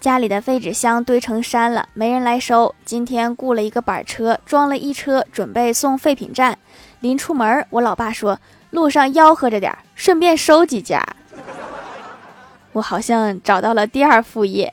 家里的废纸箱堆成山了没人来收。今天雇了一个板车装了一车准备送废品站。临出门我老爸说路上吆喝着点顺便收几家。我好像找到了第二副业。